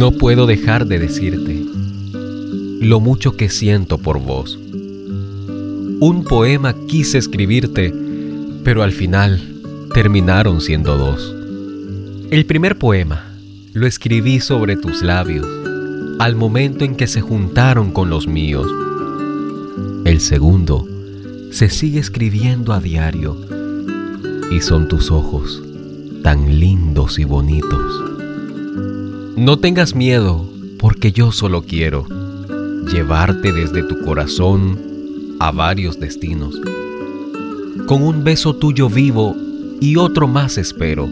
No puedo dejar de decirte lo mucho que siento por vos. Un poema quise escribirte, pero al final terminaron siendo dos. El primer poema lo escribí sobre tus labios al momento en que se juntaron con los míos. El segundo se sigue escribiendo a diario y son tus ojos tan lindos y bonitos. No tengas miedo porque yo solo quiero llevarte desde tu corazón a varios destinos. Con un beso tuyo vivo y otro más espero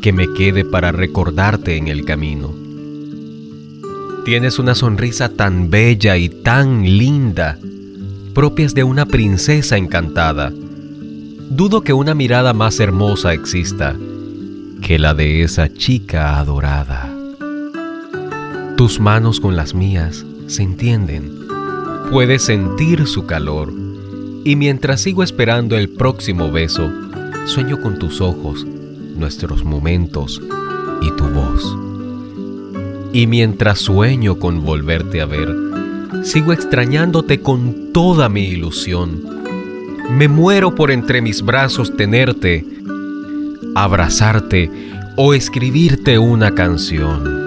que me quede para recordarte en el camino. Tienes una sonrisa tan bella y tan linda, propias de una princesa encantada. Dudo que una mirada más hermosa exista que la de esa chica adorada. Tus manos con las mías se entienden. Puedes sentir su calor. Y mientras sigo esperando el próximo beso, sueño con tus ojos nuestros momentos y tu voz. Y mientras sueño con volverte a ver, sigo extrañándote con toda mi ilusión. Me muero por entre mis brazos tenerte, abrazarte o escribirte una canción.